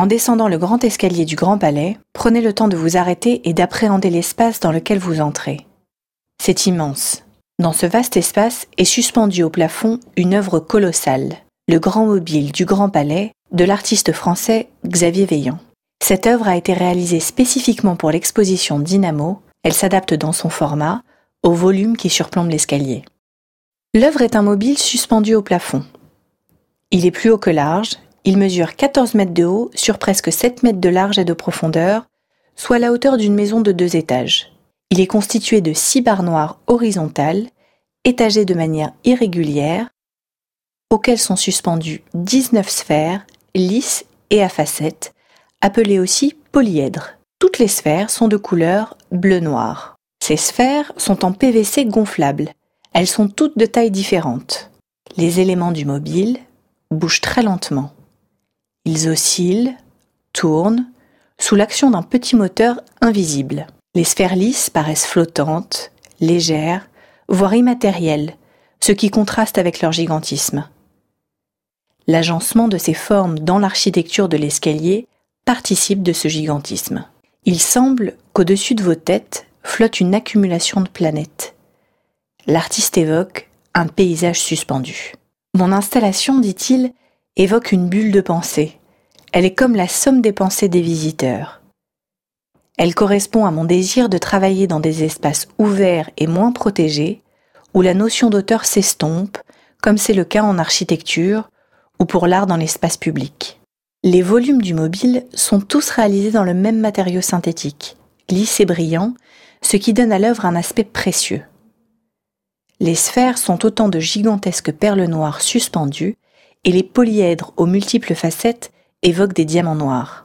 En descendant le grand escalier du Grand Palais, prenez le temps de vous arrêter et d'appréhender l'espace dans lequel vous entrez. C'est immense. Dans ce vaste espace est suspendue au plafond une œuvre colossale, le Grand Mobile du Grand Palais de l'artiste français Xavier Veillant. Cette œuvre a été réalisée spécifiquement pour l'exposition Dynamo, elle s'adapte dans son format au volume qui surplombe l'escalier. L'œuvre est un mobile suspendu au plafond. Il est plus haut que large, il mesure 14 mètres de haut sur presque 7 mètres de large et de profondeur, soit la hauteur d'une maison de deux étages. Il est constitué de six barres noires horizontales, étagées de manière irrégulière, auxquelles sont suspendues 19 sphères lisses et à facettes, appelées aussi polyèdres. Toutes les sphères sont de couleur bleu-noir. Ces sphères sont en PVC gonflable. Elles sont toutes de tailles différentes. Les éléments du mobile bougent très lentement. Ils oscillent, tournent, sous l'action d'un petit moteur invisible. Les sphères lisses paraissent flottantes, légères, voire immatérielles, ce qui contraste avec leur gigantisme. L'agencement de ces formes dans l'architecture de l'escalier participe de ce gigantisme. Il semble qu'au-dessus de vos têtes flotte une accumulation de planètes. L'artiste évoque un paysage suspendu. Mon installation, dit-il, évoque une bulle de pensée. Elle est comme la somme des pensées des visiteurs. Elle correspond à mon désir de travailler dans des espaces ouverts et moins protégés, où la notion d'auteur s'estompe, comme c'est le cas en architecture ou pour l'art dans l'espace public. Les volumes du mobile sont tous réalisés dans le même matériau synthétique, lisse et brillant, ce qui donne à l'œuvre un aspect précieux. Les sphères sont autant de gigantesques perles noires suspendues, et les polyèdres aux multiples facettes évoquent des diamants noirs.